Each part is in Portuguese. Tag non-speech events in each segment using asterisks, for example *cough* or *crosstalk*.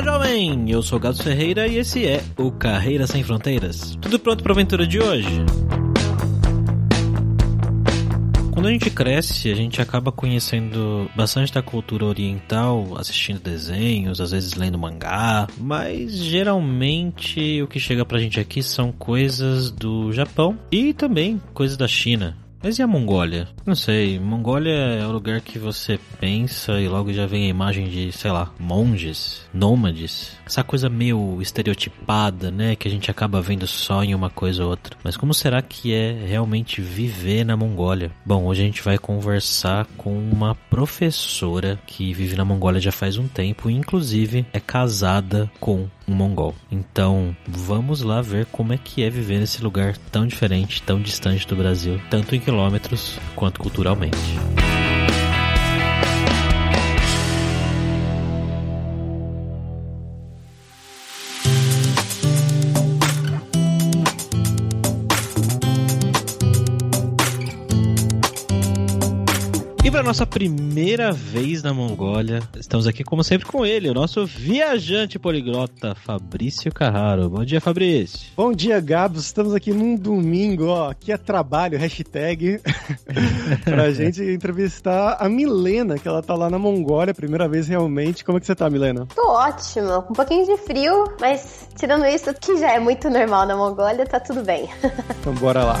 Fala jovem, eu sou o Gato Ferreira e esse é o Carreira Sem Fronteiras. Tudo pronto para a aventura de hoje? Quando a gente cresce, a gente acaba conhecendo bastante da cultura oriental, assistindo desenhos, às vezes lendo mangá, mas geralmente o que chega pra gente aqui são coisas do Japão e também coisas da China. Mas e a Mongólia? Não sei, Mongólia é o lugar que você pensa e logo já vem a imagem de, sei lá, monges, nômades. Essa coisa meio estereotipada, né? Que a gente acaba vendo só em uma coisa ou outra. Mas como será que é realmente viver na Mongólia? Bom, hoje a gente vai conversar com uma professora que vive na Mongólia já faz um tempo e inclusive é casada com um mongol. Então, vamos lá ver como é que é viver nesse lugar tão diferente, tão distante do Brasil, tanto em quilômetros quanto culturalmente. E para nossa primeira vez na Mongólia, estamos aqui como sempre com ele, o nosso viajante poliglota Fabrício Carraro. Bom dia, Fabrício. Bom dia, Gabs. Estamos aqui num domingo, ó. Aqui é trabalho, hashtag, *laughs* pra *laughs* gente entrevistar a Milena, que ela tá lá na Mongólia, primeira vez realmente. Como é que você tá, Milena? Tô ótimo, com um pouquinho de frio, mas tirando isso, que já é muito normal na Mongólia, tá tudo bem. *laughs* então bora lá.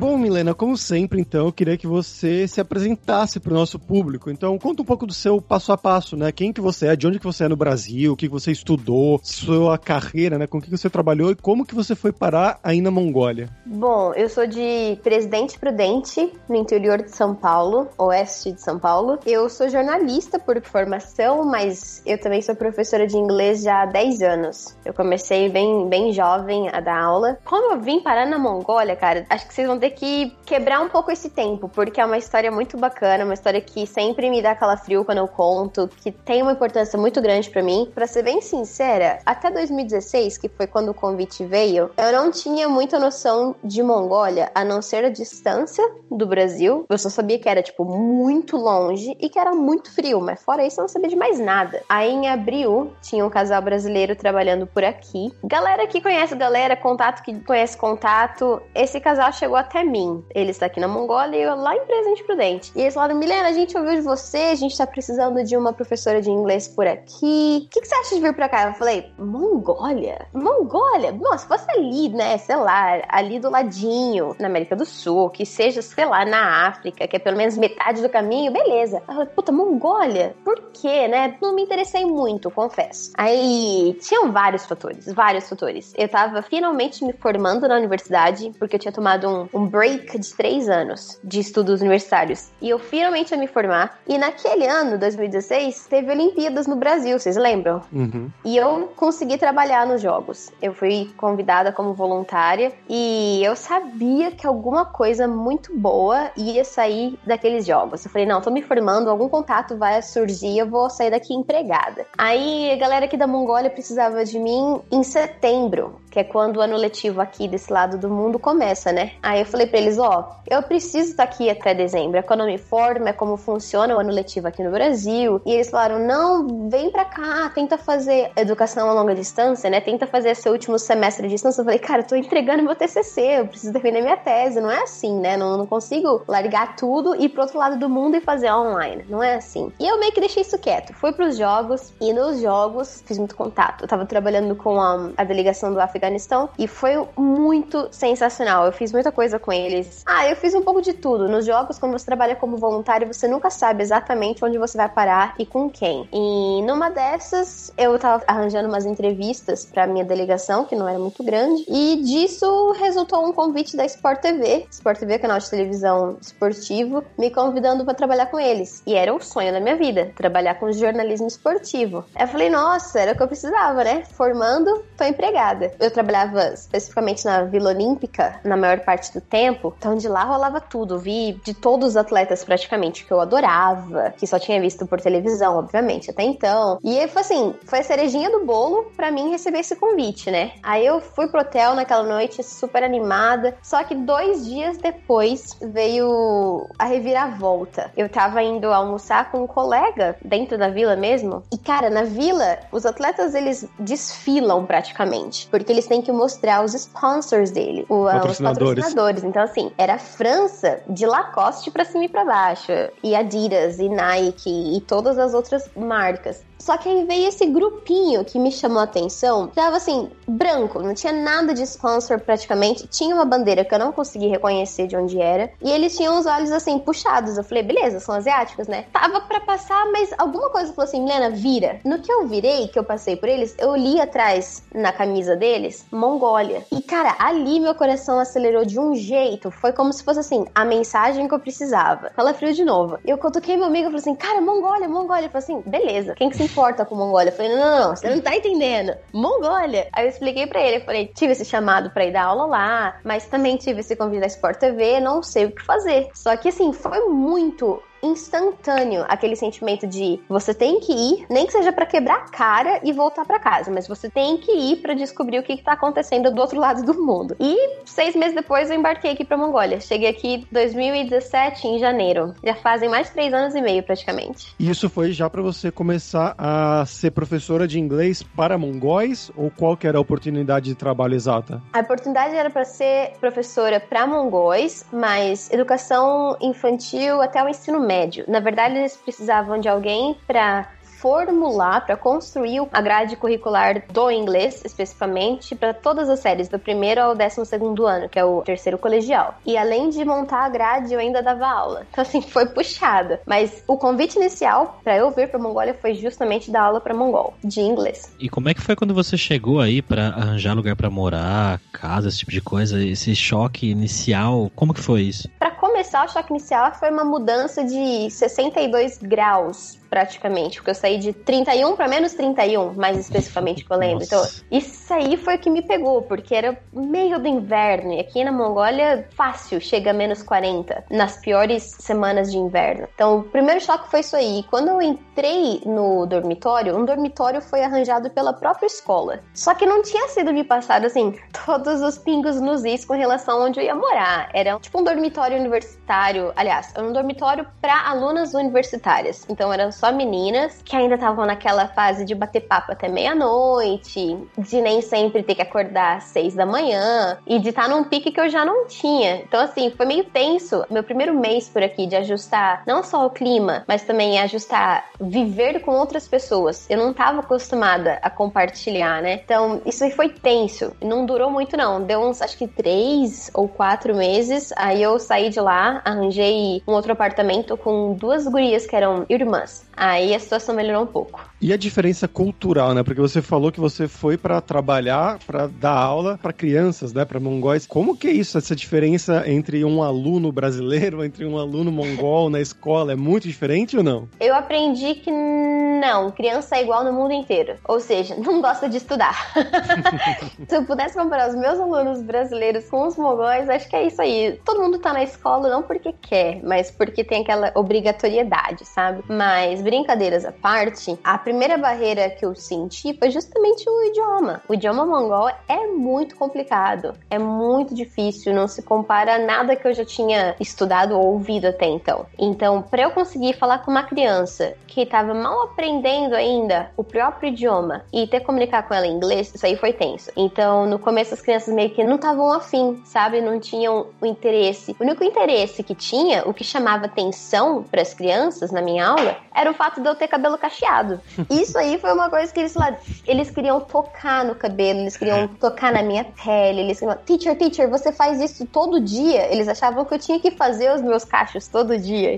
Bom, Milena, como sempre, então, eu queria que você se apresentasse para o nosso público. Então, conta um pouco do seu passo a passo, né? Quem que você é, de onde que você é no Brasil, o que, que você estudou, sua carreira, né? Com o que você trabalhou e como que você foi parar aí na Mongólia. Bom, eu sou de Presidente Prudente, no interior de São Paulo, oeste de São Paulo. Eu sou jornalista por formação, mas eu também sou professora de inglês já há 10 anos. Eu comecei bem, bem jovem a dar aula. Como eu vim parar na Mongólia, cara, acho que vocês vão ter que quebrar um pouco esse tempo, porque é uma história muito bacana, uma história que sempre me dá calafrio quando eu conto, que tem uma importância muito grande para mim. Para ser bem sincera, até 2016, que foi quando o convite veio, eu não tinha muita noção de Mongólia, a não ser a distância do Brasil. Eu só sabia que era, tipo, muito longe e que era muito frio, mas fora isso eu não sabia de mais nada. Aí em abril, tinha um casal brasileiro trabalhando por aqui. Galera que conhece galera, contato que conhece contato. Esse casal chegou até mim. Ele está aqui na Mongólia e eu lá em Presente Prudente. E eles falaram: Milena, a gente ouviu de você, a gente tá precisando de uma professora de inglês por aqui. O que, que você acha de vir pra cá? Eu falei: Mongólia? Mongólia? Nossa, se fosse ali, né? Sei lá, ali do ladinho, na América do Sul, que seja, sei lá, na África, que é pelo menos metade do caminho, beleza. Eu falei: puta, Mongólia? Por quê, né? Não me interessei muito, confesso. Aí tinham vários fatores, vários fatores. Eu tava finalmente me formando na universidade, porque eu tinha tomado um, um break de três anos de estudos universitários. E eu finalmente ia me formar. E naquele ano, 2016, teve Olimpíadas no Brasil, vocês lembram? Uhum. E eu consegui trabalhar nos jogos. Eu fui convidada como voluntária e eu sabia que alguma coisa muito boa ia sair daqueles jogos. Eu falei, não, tô me formando, algum contato vai surgir, eu vou sair daqui empregada. Aí a galera aqui da Mongólia precisava de mim em setembro, que é quando o ano letivo aqui desse lado do mundo começa, né? Aí eu falei para eles, ó, eu preciso estar aqui até dezembro, é eu me formo, é como funciona o ano letivo aqui no Brasil. E eles falaram, não, vem pra cá, tenta fazer educação a longa distância, né? Tenta fazer esse último semestre de distância. Eu falei, cara, eu tô entregando meu TCC, eu preciso defender minha tese, não é assim, né? Não, não consigo largar tudo e ir pro outro lado do mundo e fazer online, não é assim. E eu meio que deixei isso quieto, fui pros jogos e nos jogos fiz muito contato. Eu tava trabalhando com a, a delegação do África Afeganistão e foi muito sensacional. Eu fiz muita coisa com eles. Ah, eu fiz um pouco de tudo. Nos jogos, quando você trabalha como voluntário, você nunca sabe exatamente onde você vai parar e com quem. E numa dessas, eu tava arranjando umas entrevistas para minha delegação, que não era muito grande, e disso resultou um convite da Sport TV, Sport TV, canal de televisão esportivo, me convidando para trabalhar com eles. E era o sonho da minha vida, trabalhar com jornalismo esportivo. Eu falei, nossa, era o que eu precisava, né? Formando, tô empregada. Eu trabalhava especificamente na Vila Olímpica na maior parte do tempo, então de lá rolava tudo. Vi de todos os atletas praticamente que eu adorava, que só tinha visto por televisão, obviamente, até então. E aí foi assim, foi a cerejinha do bolo para mim receber esse convite, né? Aí eu fui pro hotel naquela noite super animada, só que dois dias depois veio a reviravolta. Eu tava indo almoçar com um colega dentro da vila mesmo, e cara, na vila, os atletas eles desfilam praticamente, porque eles têm que mostrar os sponsors dele, o, patrocinadores. os patrocinadores. Então, assim, era a França de Lacoste pra cima e pra baixo, e Adidas, e Nike, e todas as outras marcas. Só que aí veio esse grupinho que me chamou a atenção. Tava assim, branco, não tinha nada de sponsor praticamente. Tinha uma bandeira que eu não consegui reconhecer de onde era. E eles tinham os olhos assim, puxados. Eu falei, beleza, são asiáticos, né? Tava para passar, mas alguma coisa falou assim, Milena, vira. No que eu virei, que eu passei por eles, eu li atrás na camisa deles, Mongólia. E cara, ali meu coração acelerou de um jeito. Foi como se fosse assim, a mensagem que eu precisava. Fala frio de novo. Eu cutuquei meu amigo e falei assim, cara, Mongólia, Mongólia. Eu falei assim, beleza, quem que se importa com Mongólia? Eu falei, não, não, você não tá entendendo. Mongólia. Aí eu expliquei pra ele, eu falei, tive esse chamado pra ir dar aula lá, mas também tive esse convite da Sport TV, não sei o que fazer. Só que assim, foi muito instantâneo aquele sentimento de você tem que ir, nem que seja para quebrar a cara e voltar para casa, mas você tem que ir para descobrir o que, que tá acontecendo do outro lado do mundo. E seis meses depois eu embarquei aqui pra Mongólia. Cheguei aqui em 2017, em janeiro. Já fazem mais de três anos e meio praticamente. E isso foi já para você começar a ser professora de inglês para mongóis ou qual que era a oportunidade de trabalho exata? A oportunidade era para ser professora para mongóis, mas educação infantil até o ensino médio. Na verdade, eles precisavam de alguém para formular, para construir a grade curricular do inglês, especificamente, para todas as séries, do primeiro ao décimo segundo ano, que é o terceiro colegial. E além de montar a grade, eu ainda dava aula. *laughs* Então, assim, foi puxada. Mas o convite inicial para eu vir para Mongólia foi justamente dar aula para mongol, de inglês. E como é que foi quando você chegou aí para arranjar lugar para morar, casa, esse tipo de coisa, esse choque inicial? Como que foi isso? Para começar, o choque inicial foi uma mudança de 62 graus praticamente, porque eu saí de 31 para menos 31, mais especificamente que eu lembro. Então, isso aí foi o que me pegou, porque era meio do inverno, e aqui na Mongólia, fácil, chega a menos 40, nas piores semanas de inverno. Então, o primeiro choque foi isso aí. Quando eu entrei no dormitório, um dormitório foi arranjado pela própria escola. Só que não tinha sido me passado, assim, *laughs* todos os pingos nos is com relação a onde eu ia morar. Era tipo um dormitório universitário, aliás, era um dormitório para alunas universitárias. Então, era só meninas que ainda estavam naquela fase de bater papo até meia-noite, de nem sempre ter que acordar às seis da manhã e de estar num pique que eu já não tinha. Então, assim, foi meio tenso meu primeiro mês por aqui de ajustar não só o clima, mas também ajustar viver com outras pessoas. Eu não estava acostumada a compartilhar, né? Então, isso foi tenso. Não durou muito, não. Deu uns, acho que três ou quatro meses. Aí eu saí de lá, arranjei um outro apartamento com duas gurias que eram irmãs. Aí a situação melhorou um pouco. E a diferença cultural, né? Porque você falou que você foi para trabalhar, para dar aula para crianças, né, para mongóis. Como que é isso, essa diferença entre um aluno brasileiro, *laughs* entre um aluno mongol na escola, é muito diferente ou não? Eu aprendi que não, criança é igual no mundo inteiro. Ou seja, não gosta de estudar. *laughs* Se eu pudesse comparar os meus alunos brasileiros com os mongóis, acho que é isso aí. Todo mundo tá na escola não porque quer, mas porque tem aquela obrigatoriedade, sabe? Mas brincadeiras à parte, a primeira barreira que eu senti foi justamente o idioma. O idioma mongol é muito complicado, é muito difícil, não se compara a nada que eu já tinha estudado ou ouvido até então. Então, para eu conseguir falar com uma criança que estava mal aprendendo ainda o próprio idioma e ter que comunicar com ela em inglês, isso aí foi tenso. Então, no começo as crianças meio que não estavam afim, sabe? Não tinham o interesse. O único interesse que tinha, o que chamava atenção para as crianças na minha aula, era era o fato de eu ter cabelo cacheado. Isso aí foi uma coisa que eles lá, eles queriam tocar no cabelo, eles queriam tocar na minha pele, eles queriam, teacher, teacher, você faz isso todo dia? Eles achavam que eu tinha que fazer os meus cachos todo dia.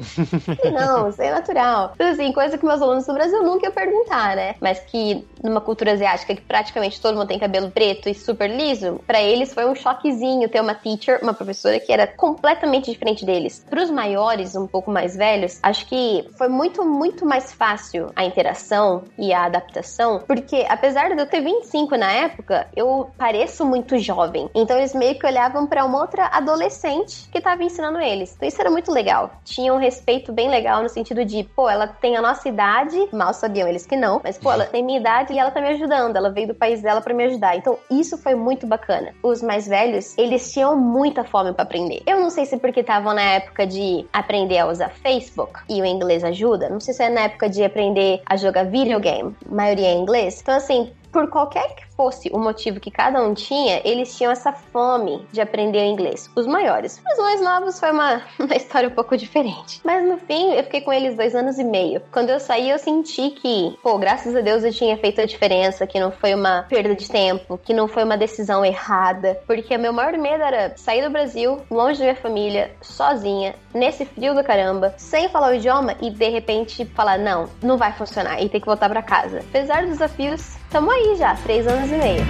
e não, isso é natural. Então, assim, coisa que meus alunos do Brasil nunca iam perguntar, né? Mas que numa cultura asiática que praticamente todo mundo tem cabelo preto e super liso, para eles foi um choquezinho ter uma teacher, uma professora que era completamente diferente deles. Para os maiores, um pouco mais velhos, acho que foi muito, muito mais fácil a interação e a adaptação, porque apesar de eu ter 25 na época, eu pareço muito jovem. Então eles meio que olhavam para uma outra adolescente que estava ensinando eles. Então isso era muito legal. Tinha um respeito bem legal no sentido de, pô, ela tem a nossa idade, mal sabiam eles que não, mas pô, ela tem minha idade e ela tá me ajudando. Ela veio do país dela para me ajudar. Então isso foi muito bacana. Os mais velhos, eles tinham muita fome para aprender. Eu não sei se porque estavam na época de aprender a usar Facebook e o inglês ajuda. Não sei se é na época de aprender a jogar videogame. A maioria é inglês. Então, assim, por qualquer que fosse o motivo que cada um tinha, eles tinham essa fome de aprender inglês. Os maiores. Os mais novos foi uma, *laughs* uma história um pouco diferente. Mas no fim, eu fiquei com eles dois anos e meio. Quando eu saí, eu senti que, pô, graças a Deus eu tinha feito a diferença, que não foi uma perda de tempo, que não foi uma decisão errada. Porque meu maior medo era sair do Brasil, longe da minha família, sozinha, nesse frio do caramba, sem falar o idioma e de repente falar, não, não vai funcionar e ter que voltar para casa. Apesar dos desafios, tamo aí já, três anos e meio.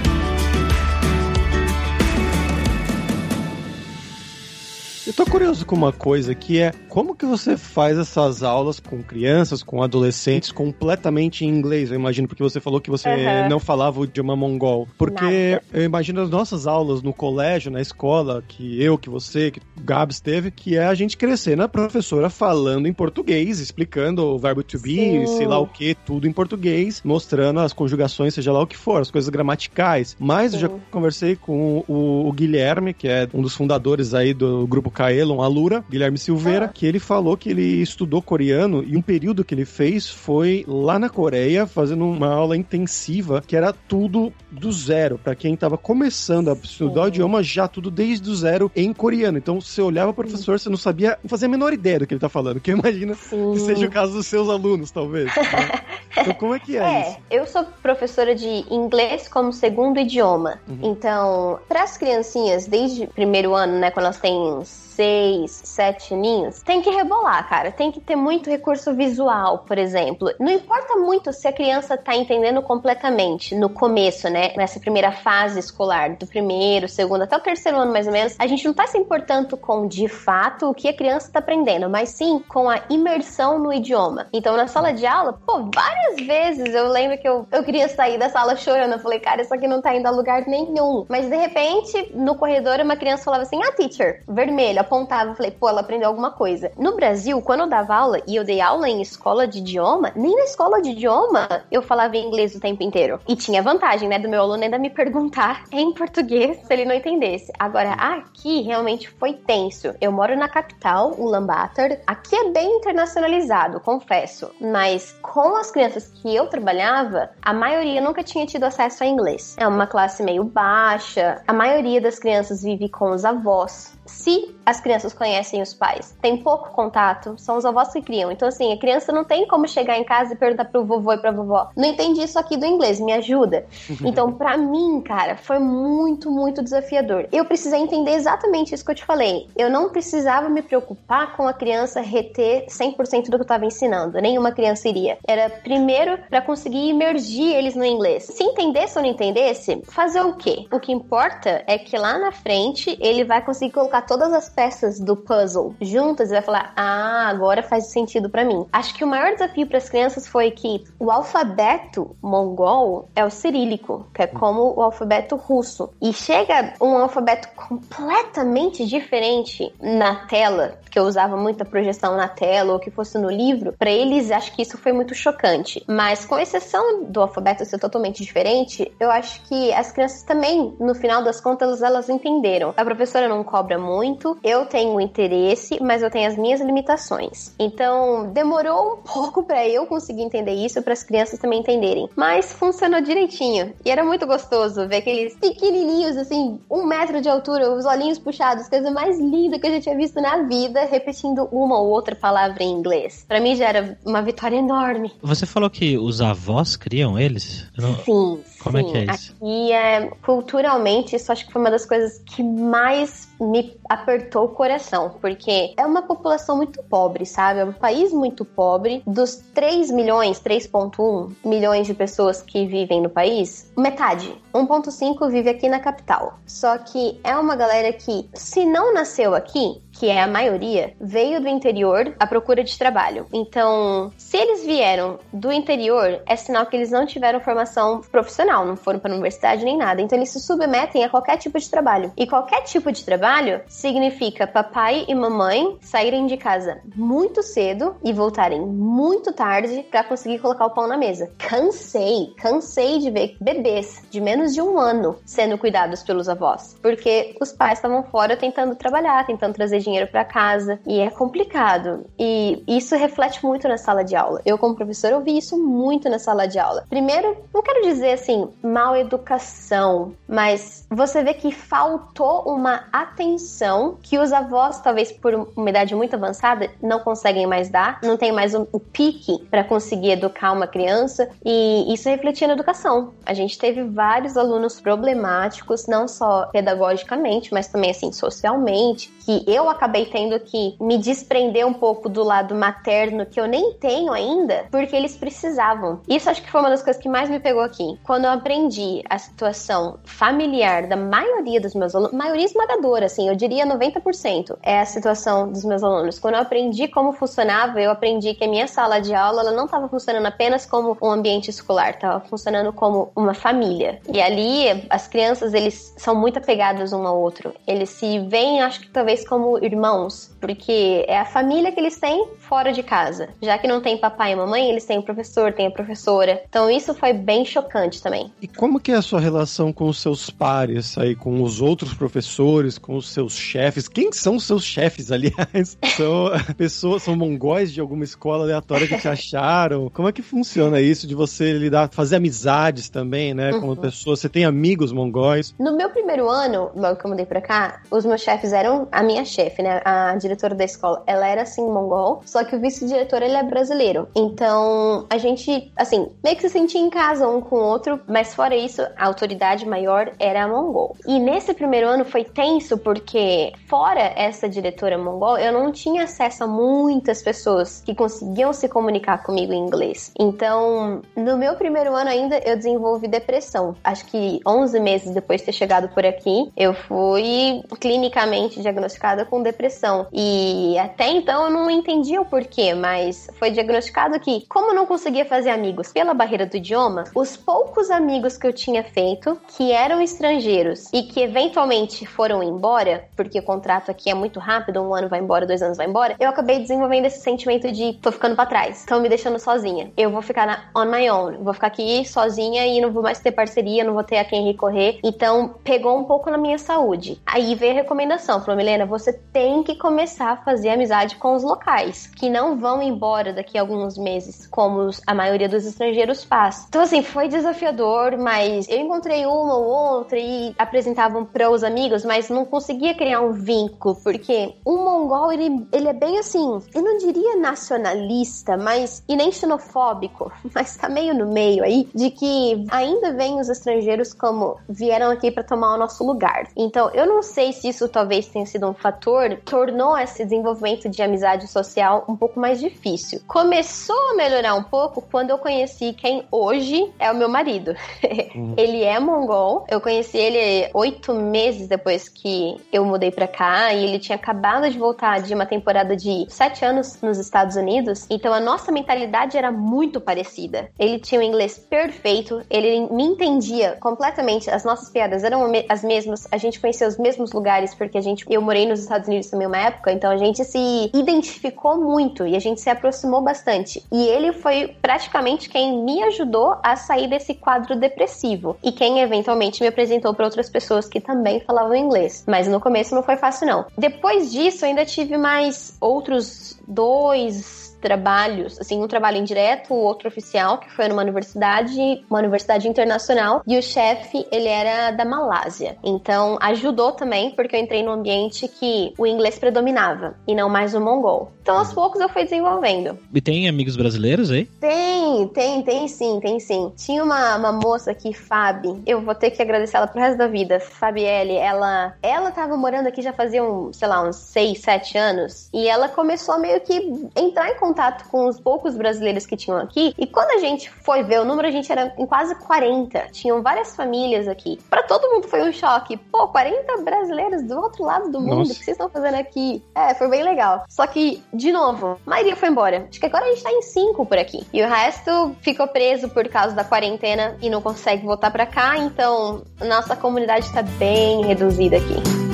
Eu tô curioso com uma coisa que é como que você faz essas aulas com crianças, com adolescentes completamente em inglês? Eu imagino porque você falou que você uhum. não falava o idioma mongol. Porque Nada. eu imagino as nossas aulas no colégio, na escola, que eu, que você, que o Gabs teve, que é a gente crescer na professora falando em português, explicando o verbo to be, Sim. sei lá o que, tudo em português, mostrando as conjugações, seja lá o que for, as coisas gramaticais. Mas Sim. eu já conversei com o, o Guilherme, que é um dos fundadores aí do grupo Kaelon Alura, Guilherme Silveira, ah. que ele falou que ele estudou coreano e um período que ele fez foi lá na Coreia, fazendo uma aula intensiva que era tudo do zero, para quem estava começando a estudar o idioma, já tudo desde o zero em coreano. Então, você olhava o professor, você não sabia, não fazia a menor ideia do que ele tá falando, que eu imagino Sim. que seja o caso dos seus alunos, talvez. Né? *laughs* Então, como é que é, é isso? Eu sou professora de inglês como segundo idioma. Uhum. Então, para as criancinhas, desde primeiro ano, né, quando elas têm seis, sete aninhos, tem que rebolar, cara. Tem que ter muito recurso visual, por exemplo. Não importa muito se a criança tá entendendo completamente no começo, né? Nessa primeira fase escolar, do primeiro, segundo, até o terceiro ano mais ou menos. A gente não tá se importando com, de fato, o que a criança tá aprendendo, mas sim com a imersão no idioma. Então, na sala de aula, pô, várias vezes eu lembro que eu, eu queria sair da sala chorando. Eu falei, cara, isso aqui não tá indo a lugar nenhum. Mas, de repente, no corredor, uma criança falava assim, ah, teacher, vermelho, apontava, falei, pô, ela aprendeu alguma coisa. No Brasil, quando eu dava aula e eu dei aula em escola de idioma, nem na escola de idioma eu falava inglês o tempo inteiro. E tinha vantagem, né, do meu aluno ainda me perguntar *laughs* em português se ele não entendesse. Agora, aqui realmente foi tenso. Eu moro na capital, Ulaanbaatar. Aqui é bem internacionalizado, confesso. Mas com as crianças que eu trabalhava, a maioria nunca tinha tido acesso a inglês. É uma classe meio baixa. A maioria das crianças vive com os avós se as crianças conhecem os pais, tem pouco contato, são os avós que criam. Então, assim, a criança não tem como chegar em casa e perguntar pro vovô e pra vovó: não entendi isso aqui do inglês, me ajuda. *laughs* Então, para mim, cara, foi muito, muito desafiador. Eu precisei entender exatamente isso que eu te falei. Eu não precisava me preocupar com a criança reter 100% do que eu tava ensinando. Nenhuma criança iria. Era primeiro para conseguir imergir eles no inglês. Se entendesse ou não entendesse, fazer o quê? O que importa é que lá na frente ele vai conseguir colocar colocar todas as peças do puzzle juntas e vai falar: "Ah, agora faz sentido para mim". Acho que o maior desafio para as crianças foi que o alfabeto mongol é o cirílico, que é como o alfabeto russo. E chega um alfabeto completamente diferente na tela, que eu usava muita projeção na tela ou que fosse no livro, para eles acho que isso foi muito chocante. Mas com exceção do alfabeto ser totalmente diferente, eu acho que as crianças também, no final das contas, elas entenderam. A professora não cobra muito, eu tenho interesse, mas eu tenho as minhas limitações. Então, demorou um *laughs* pouco para eu conseguir entender isso, para as crianças também entenderem. Mas funcionou direitinho. E era muito gostoso ver aqueles pequenininhos, assim, um metro de altura, os olhinhos puxados, coisa mais linda que eu já tinha visto na vida, repetindo uma ou outra palavra em inglês. Para mim já era uma vitória enorme. Você falou que os avós criam eles? Não... Sim, Como sim. é que é isso? Aqui é culturalmente, isso acho que foi uma das coisas que mais me apertou o coração, porque é uma população muito pobre, sabe? É um país muito pobre. Dos 3 milhões, 3,1 milhões de pessoas que vivem no país, metade, 1,5 vive aqui na capital. Só que é uma galera que, se não nasceu aqui, que é a maioria, veio do interior à procura de trabalho. Então, se eles vieram do interior, é sinal que eles não tiveram formação profissional, não foram para a universidade nem nada. Então, eles se submetem a qualquer tipo de trabalho. E qualquer tipo de trabalho significa papai e mamãe saírem de casa muito cedo e voltarem muito tarde para conseguir colocar o pão na mesa. Cansei, cansei de ver bebês de menos de um ano sendo cuidados pelos avós, porque os pais estavam fora tentando trabalhar, tentando trazer dinheiro para casa e é complicado. E isso reflete muito na sala de aula. Eu, como professora, ouvi isso muito na sala de aula. Primeiro, não quero dizer assim, mal educação, mas você vê que faltou uma atenção que os avós, talvez por uma idade muito avançada, não conseguem mais dar, não tem mais o pique para conseguir educar uma criança e isso refletia na educação. A gente teve vários alunos problemáticos, não só pedagogicamente, mas também assim socialmente, que eu acabei tendo que me desprender um pouco do lado materno que eu nem tenho ainda, porque eles precisavam. Isso acho que foi uma das coisas que mais me pegou aqui. Quando eu aprendi a situação familiar da maioria dos meus alunos, maioria esmagadora, assim, eu diria 90% é a situação dos meus alunos. Quando eu aprendi como funcionava, eu aprendi que a minha sala de aula ela não estava funcionando apenas como um ambiente escolar, estava funcionando como uma família. E ali as crianças eles são muito apegados um ao outro. Eles se veem, acho que talvez como irmãos, porque é a família que eles têm fora de casa. Já que não tem papai e mamãe, eles têm o professor, tem a professora. Então isso foi bem chocante também. E como que é a sua relação com os seus pares aí, com os outros professores, com os seus chefes? Quem são os seus chefes, *laughs* aliás? São *laughs* pessoas, são mongóis de alguma escola aleatória que te *laughs* acharam? Como é que funciona isso de você lidar, fazer amizades também, né, com uhum. pessoas? Você tem amigos mongóis? No meu primeiro ano, logo que eu mudei pra cá, os meus chefes eram minha chefe, né, a diretora da escola. Ela era assim mongol, só que o vice-diretor ele é brasileiro. Então, a gente, assim, meio que se sentia em casa um com o outro, mas fora isso, a autoridade maior era a mongol. E nesse primeiro ano foi tenso porque fora essa diretora mongol, eu não tinha acesso a muitas pessoas que conseguiam se comunicar comigo em inglês. Então, no meu primeiro ano ainda eu desenvolvi depressão. Acho que 11 meses depois de ter chegado por aqui, eu fui clinicamente diagnosticada com depressão. E até então eu não entendia o porquê, mas foi diagnosticado que, como não conseguia fazer amigos pela barreira do idioma, os poucos amigos que eu tinha feito, que eram estrangeiros e que eventualmente foram embora, porque o contrato aqui é muito rápido, um ano vai embora, dois anos vai embora, eu acabei desenvolvendo esse sentimento de tô ficando para trás, estão me deixando sozinha. Eu vou ficar na, on my own, vou ficar aqui sozinha e não vou mais ter parceria, não vou ter a quem recorrer. Então pegou um pouco na minha saúde. Aí veio a recomendação, falou, Milena, você tem que começar a fazer amizade com os locais, que não vão embora daqui a alguns meses, como a maioria dos estrangeiros faz. Então, assim, foi desafiador, mas eu encontrei uma ou outra e apresentavam para os amigos, mas não conseguia criar um vínculo, porque o mongol, ele, ele é bem assim, eu não diria nacionalista, mas e nem xenofóbico, *laughs* mas tá meio no meio aí, de que ainda vem os estrangeiros como vieram aqui para tomar o nosso lugar. Então, eu não sei se isso talvez tenha sido um fator, tornou esse desenvolvimento de amizade social um pouco mais difícil. Começou a melhorar um pouco quando eu conheci quem hoje é o meu marido. *laughs* Uhum. ele é mongol. Eu conheci ele oito meses depois que eu mudei para cá e ele tinha acabado de voltar de uma temporada de sete anos nos Estados Unidos. Então a nossa mentalidade era muito parecida. Ele tinha o um inglês perfeito, ele me entendia completamente. As nossas piadas eram as mesmas. A gente conhecia os mesmos lugares porque a gente eu morei nos Estados Unidos também uma época, então a gente se identificou muito e a gente se aproximou bastante. E ele foi praticamente quem me ajudou a sair desse quadro depressivo e quem eventualmente me apresentou para outras pessoas que também falavam inglês. Mas no começo não foi fácil fácil, não. Depois disso, eu ainda tive mais outros dois trabalhos, assim, um trabalho indireto, o outro oficial, que foi numa universidade, uma universidade internacional, e o chefe, ele era da Malásia. Então, ajudou também, porque eu entrei num ambiente que o inglês predominava, e não mais o mongol. Então, aos poucos, eu fui desenvolvendo. E tem amigos brasileiros aí? Tem, tem, tem sim, tem sim. Tinha uma, uma moça aqui, Fabi, eu vou ter que agradecer ela pro resto da vida, Fabielle, ela, ela tava morando aqui já fazia, um, sei lá, uns 6, 7 anos, e ela começou a meio que entrar em contato contato com os poucos brasileiros que tinham aqui. E quando a gente foi ver o número, a gente era em quase 40. Tinham várias famílias aqui. Para todo mundo foi um choque. Pô, 40 brasileiros do outro lado do mundo. Nossa. O que vocês estão fazendo aqui? É, foi bem legal. Só que, de novo, a maioria foi embora. Acho que agora a gente tá em 5 por aqui. E o resto ficou preso por causa da quarentena e não consegue voltar para cá. Então, nossa comunidade tá bem reduzida aqui.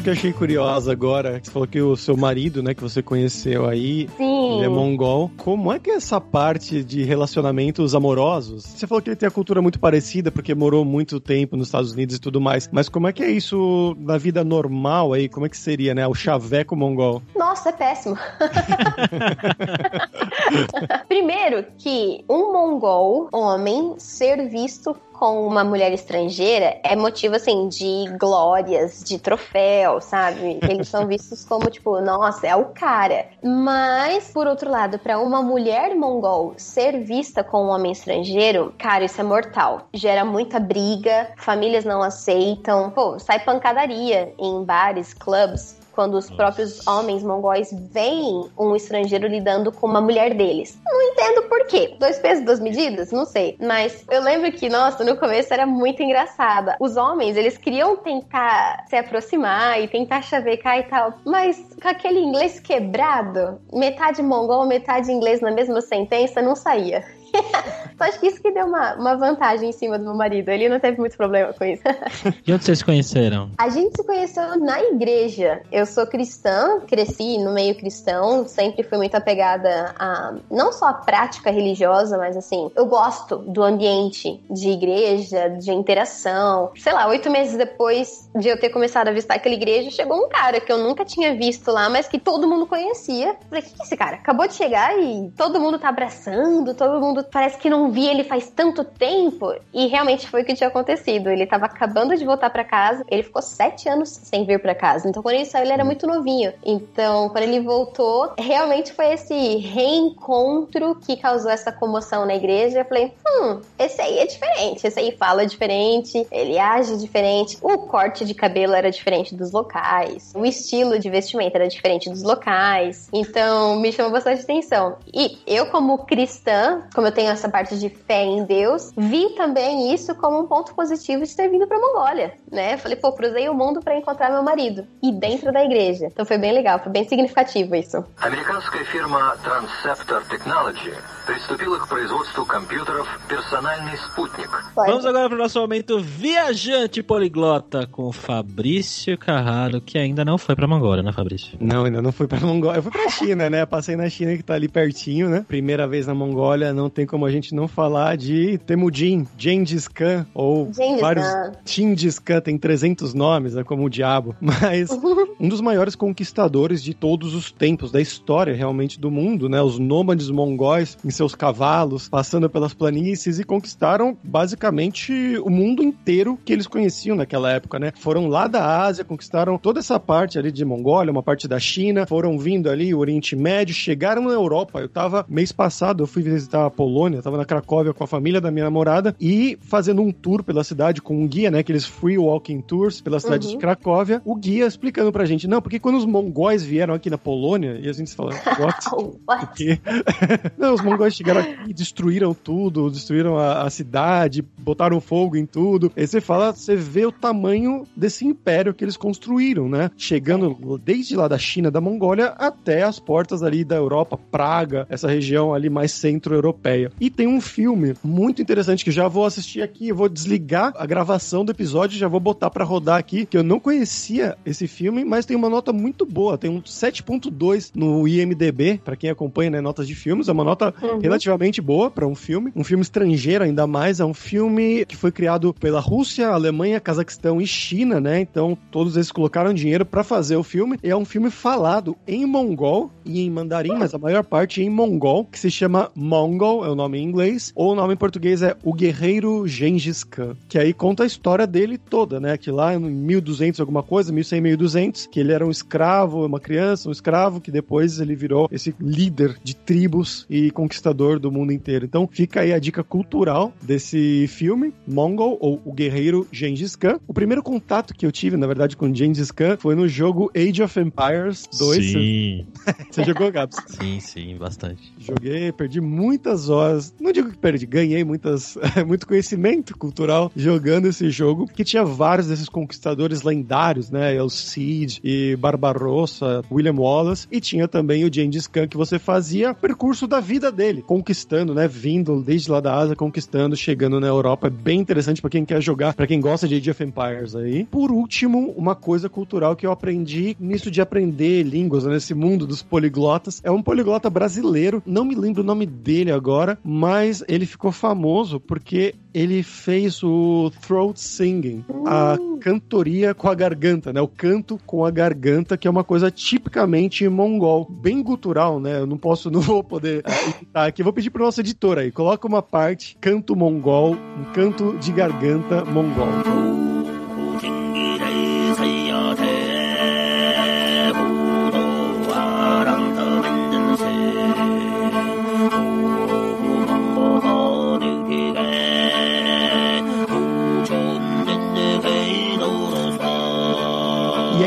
Coisa que eu achei curiosa agora, que você falou que o seu marido, né, que você conheceu aí, Sim. ele é mongol. Como é que é essa parte de relacionamentos amorosos? Você falou que ele tem a cultura muito parecida, porque morou muito tempo nos Estados Unidos e tudo mais. Mas como é que é isso na vida normal aí? Como é que seria, né? O chaveco mongol? Nossa, é péssimo. *laughs* Primeiro que um mongol, homem, ser visto com uma mulher estrangeira é motivo, assim, de glórias, de troféu, sabe? Eles são vistos como, tipo, nossa, é o cara. Mas, por outro lado, para uma mulher mongol ser vista com um homem estrangeiro, cara, isso é mortal. Gera muita briga, famílias não aceitam, pô, sai pancadaria em bares, clubs quando os próprios homens mongóis veem um estrangeiro lidando com uma mulher deles. Não entendo por quê. Dois pesos, duas medidas? Não sei. Mas eu lembro que, nossa, no começo era muito engraçada. Os homens, eles queriam tentar se aproximar e tentar chavecar e tal, mas com aquele inglês quebrado, metade mongol, metade inglês na mesma sentença, não saía. *laughs* Só acho que isso que deu uma, uma vantagem em cima do meu marido. Ele não teve muito problema com isso. *laughs* e onde vocês se conheceram? A gente se conheceu na igreja. Eu sou cristã, cresci no meio cristão, sempre fui muito apegada a não só a prática religiosa, mas assim, eu gosto do ambiente de igreja, de interação. Sei lá, oito meses depois de eu ter começado a visitar aquela igreja, chegou um cara que eu nunca tinha visto lá, mas que todo mundo conhecia. Falei, o que é esse cara? Acabou de chegar e todo mundo tá abraçando, todo mundo parece que não vi ele faz tanto tempo. E realmente foi o que tinha acontecido. Ele tava acabando de voltar para casa, ele ficou sete anos sem vir para casa. Então, quando ele saiu, ele era muito novinho. Então, quando ele voltou, realmente foi esse reencontro que causou essa comoção na igreja. Eu falei, hum, esse aí é diferente. Esse aí fala diferente, ele age diferente. O corte de cabelo era diferente dos locais. O estilo de vestimenta era diferente dos locais. Então, me chamou bastante atenção. E eu, como cristã, como eu tenho essa parte de fé em Deus, vi também isso como um ponto positivo de ter vindo pra Mongólia, né? Falei, pô, cruzei o mundo para encontrar meu marido. E dentro da igreja. Então foi bem legal, foi bem significativo isso. Американская фирма Transceptor Technology приступила к производству компьютеров «Персональный спутник». Vamos agora para o nosso momento viajante poliglota com Fabrício Carraro, que ainda não foi para Mongólia, né, Fabrício? Não, ainda não fui para Mongólia. Eu fui para China, né? Passei na China que tá ali pertinho, né? Primeira vez na Mongólia, não tem como a gente não falar de Temujin, Gengis Khan ou Gengis vários Khan. Gengis Khan, tem 300 nomes, é como o diabo, *laughs* mas *laughs* um dos maiores conquistadores de todos os tempos da história realmente do mundo, né? Os nômades mongóis em seus cavalos, passando pelas planícies e conquistaram basicamente o mundo inteiro que eles conheciam naquela época, né? Foram lá da Ásia, conquistaram toda essa parte ali de Mongólia, uma parte da China, foram vindo ali o Oriente Médio, chegaram na Europa. Eu tava mês passado, eu fui visitar a Polônia, tava na Cracóvia com a família da minha namorada e fazendo um tour pela cidade com um guia, né? Aqueles free walking tours pela cidade Uhum. de Cracóvia. O guia explicando pra gente, não, porque quando os mongóis vieram aqui na Polônia, e a gente fala, what? *laughs* What? Porque *laughs* não, os mongóis chegaram aqui, destruíram tudo, destruíram a, a cidade, botaram fogo em tudo. Aí você fala, você vê o tamanho desse império que eles construíram, né? Chegando desde lá da China, da Mongólia, até as portas ali da Europa, Praga, essa região ali mais centro-europeia. E tem um filme muito interessante que já vou assistir aqui, eu vou desligar a gravação do episódio, já vou botar para rodar aqui, que eu não conhecia esse filme, mas tem uma nota muito boa, tem um 7.2 no IMDB, para quem acompanha, né, notas de filmes, é uma nota uhum. relativamente boa para um filme, um filme estrangeiro ainda mais, é um filme que foi criado pela Rússia, Alemanha, Cazaquistão e China, né? Então todos eles colocaram dinheiro para fazer o filme. E é um filme falado em mongol e em mandarim, mas a maior parte em mongol, que se chama Mongol, é o nome em inglês, ou o nome em português é O Guerreiro Gengis Khan, que aí conta a história dele toda, né? Que lá em 1200 alguma coisa, 1100, 1200, que ele era um escravo, uma criança, um escravo, que depois ele virou esse líder de tribos e conquistador do mundo inteiro. Então fica aí a dica cultural desse filme, Mongol, ou O Guerreiro Gengis Khan. O primeiro contato que eu tive, na verdade, com Gengis Khan foi no jogo Age of Empires 2. Sim. *laughs* Você jogou, Gabs? Sim, sim, bastante. Joguei, perdi muitas horas. Não digo que perdi, ganhei muitas, *laughs* muito conhecimento cultural jogando esse jogo, que tinha vários desses conquistadores lendários, né? El Cid e Barbarossa, William Wallace, e tinha também o Gengis Khan que você fazia percurso da vida dele, conquistando, né? Vindo desde lá da Ásia, conquistando, chegando na Europa. É bem interessante para quem quer jogar, para quem gosta de Age of Empires aí. Por último, uma coisa cultural que eu aprendi nisso de aprender línguas, né, nesse mundo dos poliglotas. É um poliglota brasileiro, não me lembro o nome dele agora, mas ele ficou famoso porque ele fez o throat singing, a uh. cantoria com a garganta, né? O canto com a garganta, que é uma coisa tipicamente mongol, bem gutural, né? Eu não posso, *laughs* não vou poder editar aqui. Vou pedir para nosso editor aí, coloca uma parte canto mongol, um canto de garganta mongol.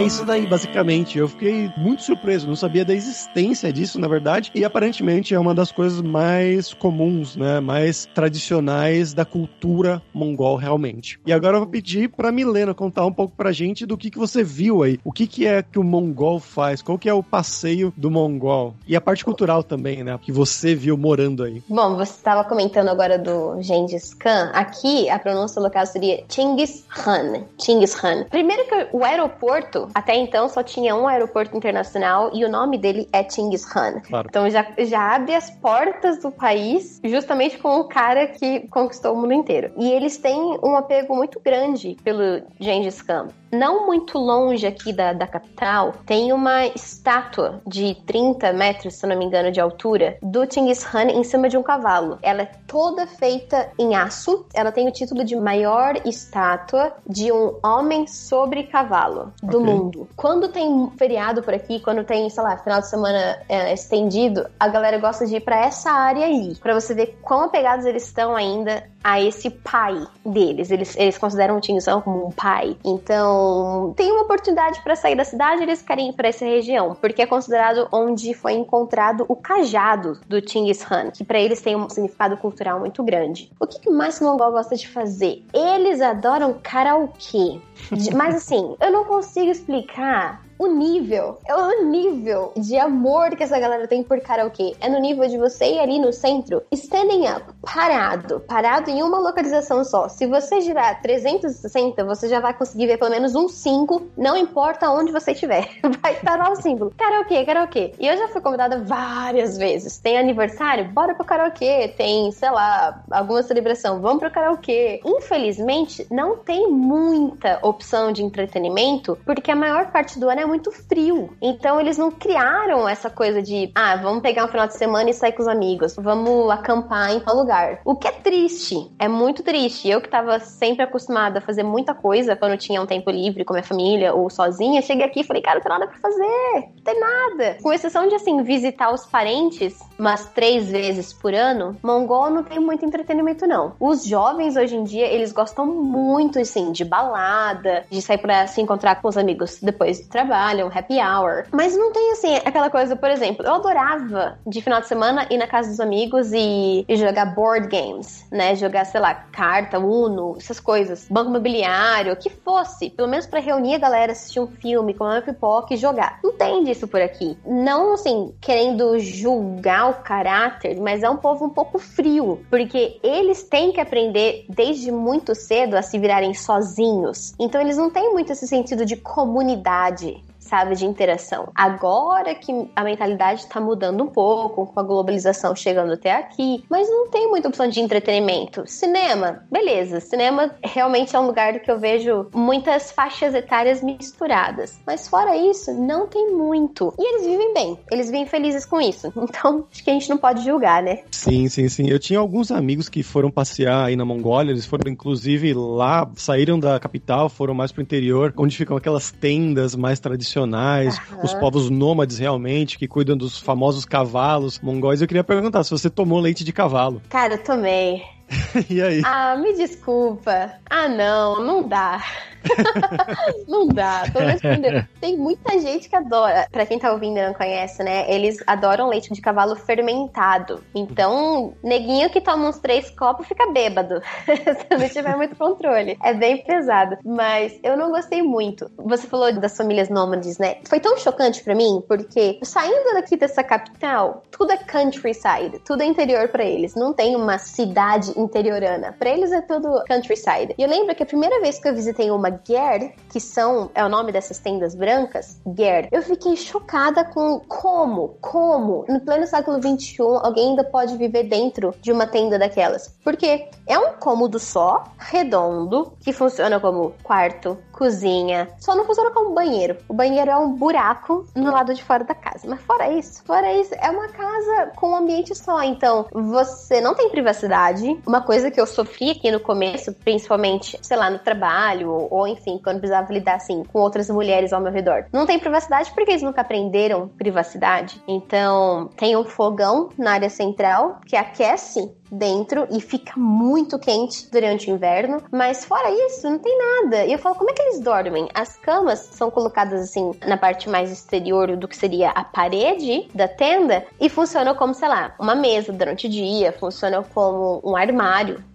É isso daí, basicamente. Eu fiquei muito surpreso, não sabia da existência disso, na verdade, e aparentemente é uma das coisas mais comuns, né, mais tradicionais da cultura mongol, realmente. E agora eu vou pedir pra Milena contar um pouco pra gente do que, que você viu aí. O que, que é que o mongol faz? Qual que é o passeio do mongol? E a parte cultural também, né, que você viu morando aí. Bom, você estava comentando agora do Gengis Khan. Aqui, a pronúncia local seria Chinggis Khan. Chinggis Khan. Primeiro que o aeroporto até então só tinha um aeroporto internacional e o nome dele é Chinggis Khan. Claro. Então já, já abre as portas do país justamente com o cara que conquistou o mundo inteiro. E eles têm um apego muito grande pelo Gengis Khan não muito longe aqui da, da capital, tem uma estátua de 30 metros, se não me engano, de altura, do Genghis Khan em cima de um cavalo. Ela é toda feita em aço. Ela tem o título de maior estátua de um homem sobre cavalo do okay. mundo. Quando tem feriado por aqui, quando tem, sei lá, final de semana é, estendido, a galera gosta de ir para essa área aí, para você ver quão apegados eles estão ainda a esse pai deles. Eles, eles consideram o Khan como um pai. Então, tem uma oportunidade para sair da cidade, eles querem ir para essa região, porque é considerado onde foi encontrado o cajado do Genghis Khan, que para eles tem um significado cultural muito grande. O que, que o mongol gosta de fazer? Eles adoram karaokê. *laughs* Mas assim, eu não consigo explicar 你看 o nível, é o nível de amor que essa galera tem por karaokê. É no nível de você ir ali no centro, standing up, parado, parado em uma localização só. Se você girar 360, você já vai conseguir ver pelo menos um 5, não importa onde você estiver. *laughs* Vai estar lá o símbolo. Karaokê, karaokê. E eu já fui convidada várias vezes. Tem aniversário? Bora pro karaokê. Tem, sei lá, alguma celebração? Vamos pro karaokê. Infelizmente, não tem muita opção de entretenimento, porque a maior parte do ano é muito frio. Então eles não criaram essa coisa de, ah, vamos pegar um final de semana e sair com os amigos, vamos acampar em tal lugar. O que é triste, é muito triste. Eu que tava sempre acostumada a fazer muita coisa quando tinha um tempo livre com minha família ou sozinha, cheguei aqui e falei, cara, não tem nada pra fazer, não tem nada. Com exceção de, assim, visitar os parentes umas três vezes por ano, Mongol não tem muito entretenimento, não. Os jovens hoje em dia, eles gostam muito, assim, de balada, de sair pra se encontrar com os amigos depois do trabalho trabalham, happy hour. Mas não tem assim aquela coisa, por exemplo, eu adorava de final de semana ir na casa dos amigos e, e jogar board games, né? Jogar, sei lá, carta, Uno, essas coisas, banco imobiliário, o que fosse, pelo menos para reunir a galera, assistir um filme, comer uma pipoca e jogar. Não tem disso por aqui. Não assim, querendo julgar o caráter, mas é um povo um pouco frio, porque eles têm que aprender desde muito cedo a se virarem sozinhos. Então eles não têm muito esse sentido de comunidade sabe, de interação. Agora que a mentalidade está mudando um pouco, com a globalização chegando até aqui, mas não tem muita opção de entretenimento. Cinema, beleza. Cinema realmente é um lugar que eu vejo muitas faixas etárias misturadas. Mas fora isso, não tem muito. E eles vivem bem, eles vivem felizes com isso. *laughs* Então, acho que a gente não pode julgar, né? Sim, sim, sim. Eu tinha alguns amigos que foram passear aí na Mongólia, eles foram inclusive lá, saíram da capital, foram mais pro interior, onde ficam aquelas tendas mais tradicionais tradicionais, os povos nômades realmente, que cuidam dos famosos cavalos mongóis. Eu queria perguntar se você tomou leite de cavalo. Cara, eu tomei. *laughs* e aí? Ah, me desculpa. Ah, não, não dá. *laughs* não dá, tô respondendo. Tem muita gente que adora. Pra quem tá ouvindo e não conhece, né? Eles adoram leite de cavalo fermentado. Então, neguinho que toma uns três copos fica bêbado. *laughs* Se não tiver muito controle. É bem pesado. Mas eu não gostei muito. Você falou das famílias nômades, né? Foi tão chocante para mim, porque saindo daqui dessa capital, tudo é countryside, tudo é interior para eles. Não tem uma cidade interiorana. Para eles é tudo countryside. E eu lembro que a primeira vez que eu visitei uma Ger, que são, é o nome dessas tendas brancas, Ger, eu fiquei chocada com como, como, no pleno século XXI, alguém ainda pode viver dentro de uma tenda daquelas. Porque é um cômodo só, redondo, que funciona como quarto, cozinha, só não funciona como banheiro. O banheiro é um buraco no lado de fora da casa. Mas fora isso, fora isso, é uma casa com um ambiente só. Então, você não tem privacidade. Uma coisa que eu sofri aqui no começo, principalmente, sei lá, no trabalho, ou enfim, quando precisava lidar assim com outras mulheres ao meu redor. Não tem privacidade porque eles nunca aprenderam privacidade. Então, tem um fogão na área central que aquece dentro e fica muito quente durante o inverno. Mas fora isso, não tem nada. E eu falo, como é que eles dormem? As camas são colocadas assim na parte mais exterior do que seria a parede da tenda e funcionam como, sei lá, uma mesa durante o dia, funcionam como um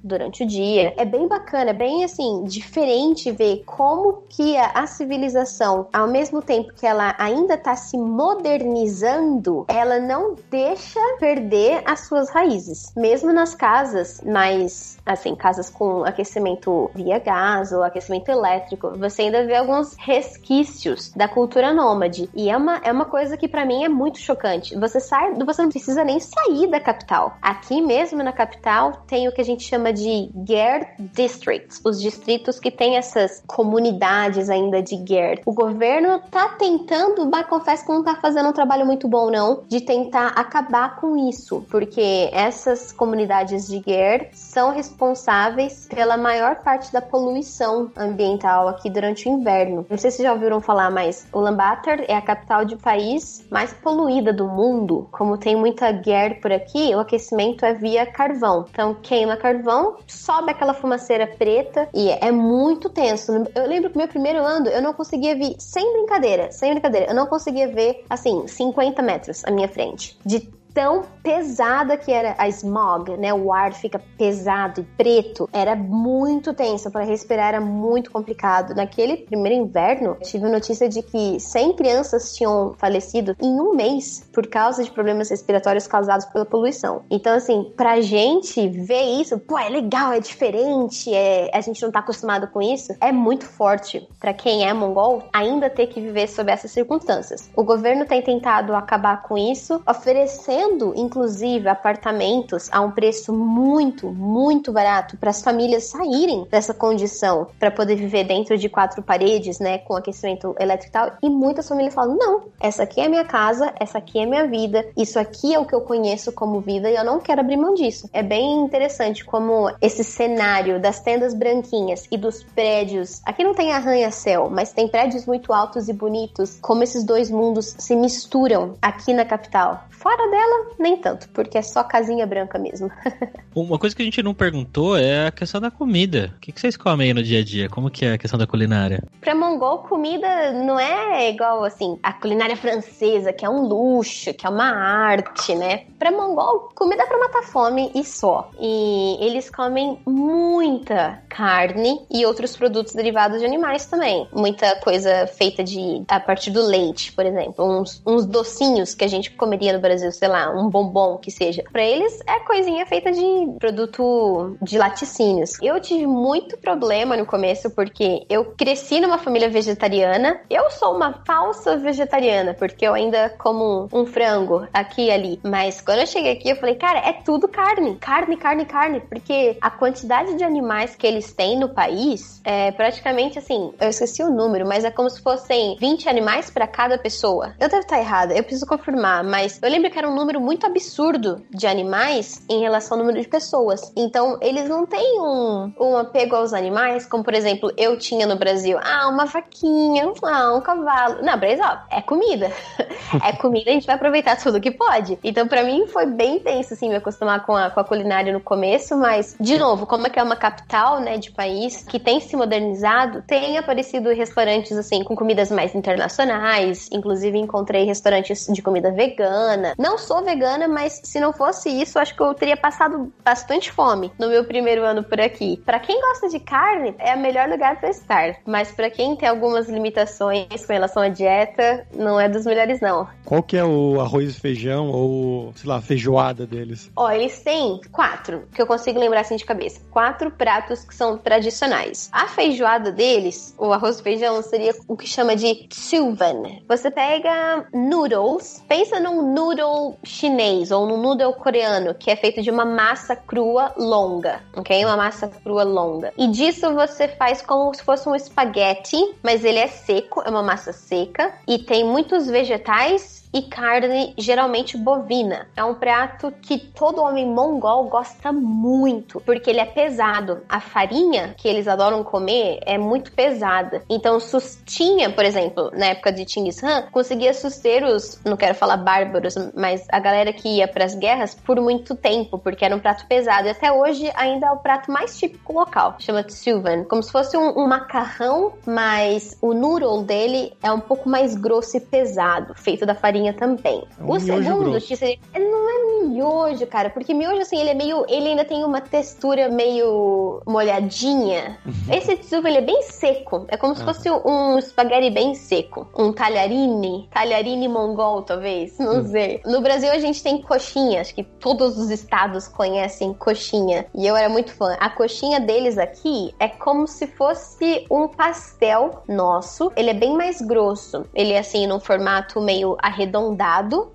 durante o dia. É bem bacana, é bem assim, diferente ver como que a, a civilização, ao mesmo tempo que ela ainda está se modernizando, ela não deixa perder as suas raízes, mesmo nas casas mais, assim, casas com aquecimento via gás ou aquecimento elétrico, você ainda vê alguns resquícios da cultura nômade. E é uma, é uma coisa que para mim é muito chocante. Você sai, você não precisa nem sair da capital. Aqui mesmo na capital tem o que a gente chama de Ger Districts, os distritos que têm essas comunidades ainda de Ger. O governo tá tentando, mas confesso que não tá fazendo um trabalho muito bom não, de tentar acabar com isso, porque essas comunidades de Ger são responsáveis pela maior parte da poluição ambiental aqui durante o inverno. Não sei se já ouviram falar, mas Ulaanbaatar é a capital de país mais poluída do mundo. Como tem muita Ger por aqui, o aquecimento é via carvão. Então queima carvão, sobe aquela fumaceira preta e é muito tenso. Eu lembro que meu primeiro ano eu não conseguia ver, sem brincadeira, sem brincadeira, eu não conseguia ver assim 50 metros à minha frente. De tão pesada que era a smog, né? O ar fica pesado e preto. Era muito tenso para respirar, era muito complicado. Naquele primeiro inverno, tive notícia de que 100 crianças tinham falecido em um mês por causa de problemas respiratórios causados pela poluição. Então, assim, pra gente ver isso, pô, é legal, é diferente, é, a gente não tá acostumado com isso, é muito forte para quem é mongol ainda ter que viver sob essas circunstâncias. O governo tem tentado acabar com isso, oferecendo vendendo, inclusive, apartamentos a um preço muito, muito barato para as famílias saírem dessa condição para poder viver dentro de quatro paredes, né, com aquecimento elétrico e tal. E muitas famílias falam: não, essa aqui é minha casa, essa aqui é minha vida, isso aqui é o que eu conheço como vida e eu não quero abrir mão disso. É bem interessante como esse cenário das tendas branquinhas e dos prédios. Aqui não tem arranha-céu, mas tem prédios muito altos e bonitos, como esses dois mundos se misturam aqui na capital. Fora dela, Nem tanto, porque é só casinha branca mesmo. *laughs* Uma coisa que a gente não perguntou é a questão da comida. O que vocês comem aí no dia a dia? Como que é a questão da culinária? Pra mongol, comida não é igual, assim, a culinária francesa, que é um luxo, que é uma arte, né? Pra mongol, comida é pra matar fome e só. E eles comem muita carne e outros produtos derivados de animais também. Muita coisa feita de a partir do leite, por exemplo. Uns, uns docinhos que a gente comeria no Brasil, sei lá, um bombom que seja. Pra eles é coisinha feita de produto de laticínios. Eu tive muito problema no começo porque eu cresci numa família vegetariana. Eu sou uma falsa vegetariana, porque eu ainda como um frango aqui e ali. Mas quando eu cheguei aqui, eu falei, cara, é tudo carne. Carne, carne, carne. Porque a quantidade de animais que eles têm no país é praticamente assim, eu esqueci o número, mas é como se fossem 20 animais para cada pessoa. Eu devo estar errada, eu preciso confirmar, mas eu lembro que era um número muito absurdo de animais em relação ao número de pessoas. Então, eles não têm um, um apego aos animais, como por exemplo, eu tinha no Brasil, ah, uma vaquinha, ah, um cavalo. Não, Brasil, ó, é comida. *laughs* é comida, a gente vai aproveitar tudo que pode. Então, para mim, foi bem intenso, assim, me acostumar com a, com a culinária no começo, mas, de novo, como é que é uma capital, né, de país que tem se modernizado, tem aparecido restaurantes, assim, com comidas mais internacionais, inclusive encontrei restaurantes de comida vegana. Não sou vegana, mas se não fosse isso, acho que eu teria passado bastante fome no meu primeiro ano por aqui. Para quem gosta de carne, é o melhor lugar para estar, mas para quem tem algumas limitações com relação à dieta, não é dos melhores não. Qual que é o arroz e feijão ou, sei lá, feijoada deles? Ó, eles têm quatro, que eu consigo lembrar assim de cabeça. Quatro pratos que são tradicionais. A feijoada deles, o arroz e feijão, seria o que chama de tsuvan. Você pega noodles, pensa num noodle chinês ou num noodle coreano, que é feito de uma massa crua longa, ok? Uma massa crua longa. E disso você faz como se fosse um espaguete, mas ele é seco, é uma massa seca e tem muitos vegetais e carne geralmente bovina. É um prato que todo homem mongol gosta muito, porque ele é pesado. A farinha que eles adoram comer é muito pesada. Então, sustinha, por exemplo, na época de Genghis Khan, conseguia suster os, não quero falar bárbaros, mas a galera que ia para as guerras por muito tempo, porque era um prato pesado. E até hoje ainda é o prato mais típico local. Chama tsuvan, como se fosse um, um macarrão, mas o noodle dele é um pouco mais grosso e pesado, feito da farinha farinha também. É um o segundo, seria, não é miojo, cara, porque miojo, assim, ele é meio, ele ainda tem uma textura meio molhadinha. Esse tsuva, ele é bem seco, é como se fosse um spaghetti bem seco, um talharine, talharine mongol, talvez, não sei. No Brasil, a gente tem coxinha, acho que todos os estados conhecem coxinha, e eu era muito fã. A coxinha deles aqui é como se fosse um pastel nosso, ele é bem mais grosso, ele é assim, num formato meio arredondado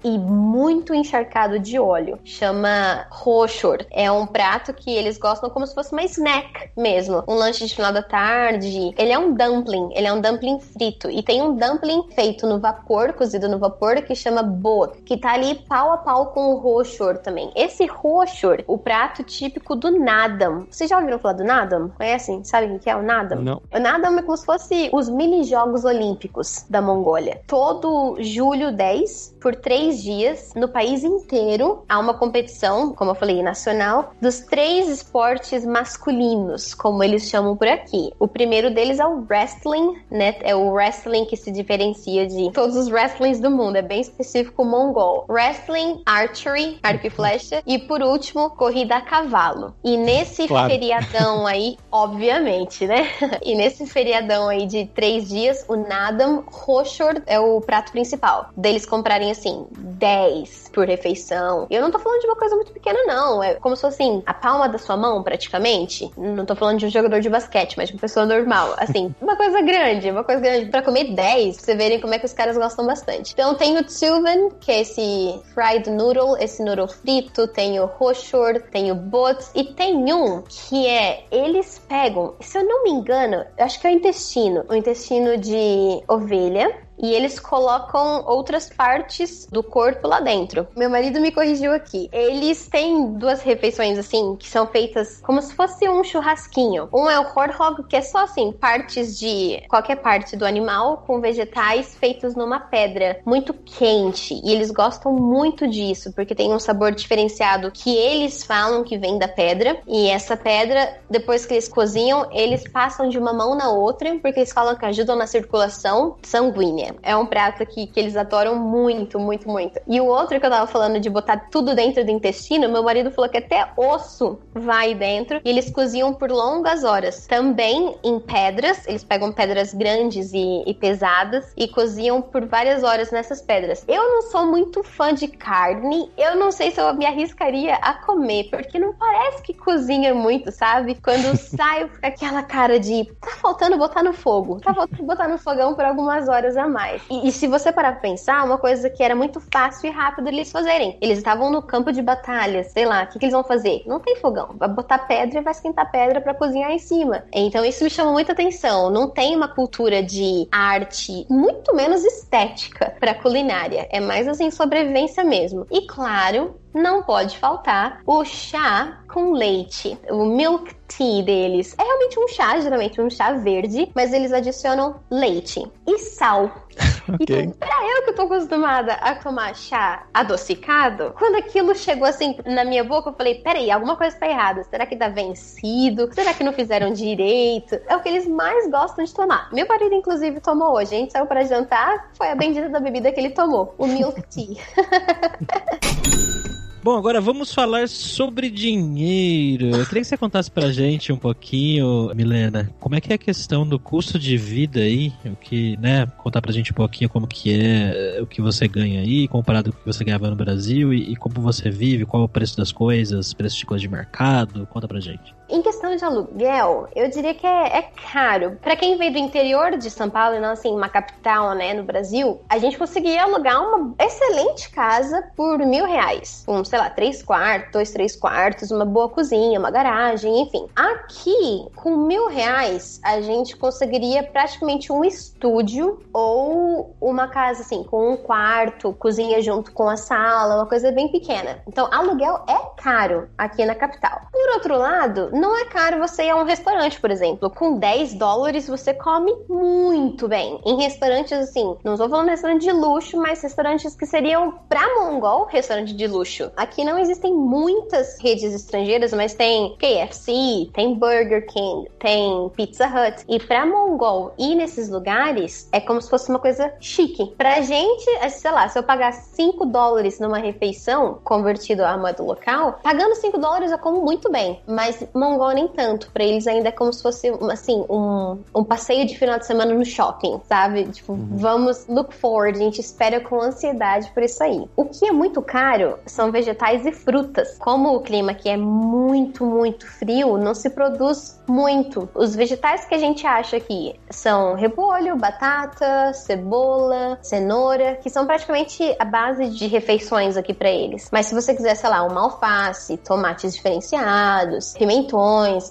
e muito encharcado de óleo. Chama roshor. É um prato que eles gostam como se fosse uma snack mesmo. Um lanche de final da tarde. Ele é um dumpling. Ele é um dumpling frito. E tem um dumpling feito no vapor, cozido no vapor, que chama bo, que tá ali pau a pau com o roshor também. Esse roshor, o prato típico do Nadam. Vocês já ouviram falar do Nadam? Conhecem? Sabem o que é o Nadam? Não. O Nadam é como se fosse os mini jogos olímpicos da Mongólia. Todo julho 10, por três dias, no país inteiro, há uma competição, como eu falei, nacional, dos três esportes masculinos, como eles chamam por aqui. O primeiro deles é o wrestling, né? É o wrestling que se diferencia de todos os wrestlings do mundo, é bem específico mongol. Wrestling, archery, arco e flecha, e por último, corrida a cavalo. E nesse Claro. feriadão *laughs* aí, obviamente, né? E nesse feriadão aí de três dias, o Nadam Roshor é o prato principal. Deles comprarem assim, 10 por refeição. E eu não tô falando de uma coisa muito pequena, não. É como se fosse assim, a palma da sua mão, praticamente. Não tô falando de um jogador de basquete, mas de uma pessoa normal. Assim, *laughs* uma coisa grande, uma coisa grande. Pra comer 10, pra você verem como é que os caras gostam bastante. Então tem o tsuvan, que é esse fried noodle, esse noodle frito. Tem o roshor, tem o bots. E tem um que é, eles pegam, se eu não me engano, acho que é o intestino. O intestino de ovelha e eles colocam outras partes do corpo lá dentro. Meu marido me corrigiu aqui. Eles têm duas refeições assim que são feitas como se fosse um churrasquinho. Um é o horhog, que é só assim, partes de qualquer parte do animal com vegetais feitos numa pedra muito quente. E eles gostam muito disso, porque tem um sabor diferenciado que eles falam que vem da pedra. E essa pedra, depois que eles cozinham, eles passam de uma mão na outra, porque eles falam que ajudam na circulação sanguínea. É um prato que, que eles adoram muito, muito, muito. E o outro que eu tava falando de botar tudo dentro do intestino, meu marido falou que até osso vai dentro e eles cozinham por longas horas. Também em pedras, eles pegam pedras grandes e, e pesadas e cozinham por várias horas nessas pedras. Eu não sou muito fã de carne, eu não sei se eu me arriscaria a comer, porque não parece que cozinha muito, sabe? Quando *laughs* saio, fica aquela cara de tá faltando botar no fogo, tá faltando botar no fogão por algumas horas a mais. E, e se você parar pra pensar, uma coisa que era muito fácil e rápido eles fazerem. Eles estavam no campo de batalha, sei lá, o que, que eles vão fazer? Não tem fogão. Vai botar pedra e vai esquentar pedra para cozinhar em cima. Então isso me chama muita atenção. Não tem uma cultura de arte, muito menos estética, para culinária. É mais assim sobrevivência mesmo. E claro, não pode faltar o chá com leite, o milk tea deles. É realmente um chá, geralmente um chá verde, mas eles adicionam leite e sal. *laughs* Okay. Então, pra eu que tô acostumada a tomar chá adocicado, quando aquilo chegou assim na minha boca, eu falei: peraí, alguma coisa tá errada. Será que tá vencido? Será que não fizeram direito? É o que eles mais gostam de tomar. Meu marido, inclusive, tomou hoje. A gente saiu para jantar, foi a bendita da bebida que ele tomou, o milk tea. *laughs* Bom, agora vamos falar sobre dinheiro. Eu queria que você contasse pra gente um pouquinho, Milena, como é que é a questão do custo de vida aí, o que, né, contar pra gente um pouquinho como que é o que você ganha aí, comparado com o que você ganhava no Brasil e, e como você vive, qual é o preço das coisas, preço de coisas de mercado, conta pra gente. Em questão de aluguel, eu diria que é, é caro. Para quem veio do interior de São Paulo e não assim uma capital, né, no Brasil, a gente conseguia alugar uma excelente casa por mil reais, com sei lá três quartos, dois três quartos, uma boa cozinha, uma garagem, enfim. Aqui, com mil reais, a gente conseguiria praticamente um estúdio ou uma casa assim com um quarto, cozinha junto com a sala, uma coisa bem pequena. Então, aluguel é caro aqui na capital. Por outro lado não é caro você ir a um restaurante, por exemplo. Com 10 dólares você come muito bem. Em restaurantes assim, não estou falando restaurante de luxo, mas restaurantes que seriam pra mongol restaurante de luxo. Aqui não existem muitas redes estrangeiras, mas tem KFC, tem Burger King, tem Pizza Hut. E pra mongol ir nesses lugares é como se fosse uma coisa chique. Pra gente, é, sei lá, se eu pagar 5 dólares numa refeição, convertido à moeda local, pagando 5 dólares eu como muito bem. Mas mongol nem tanto. Pra eles ainda é como se fosse, assim, um, um passeio de final de semana no shopping, sabe? Tipo, uhum. vamos look forward, a gente espera com ansiedade por isso aí. O que é muito caro são vegetais e frutas. Como o clima aqui é muito, muito frio, não se produz muito. Os vegetais que a gente acha aqui são repolho, batata, cebola, cenoura, que são praticamente a base de refeições aqui para eles. Mas se você quiser, sei lá, uma alface, tomates diferenciados, pimentões,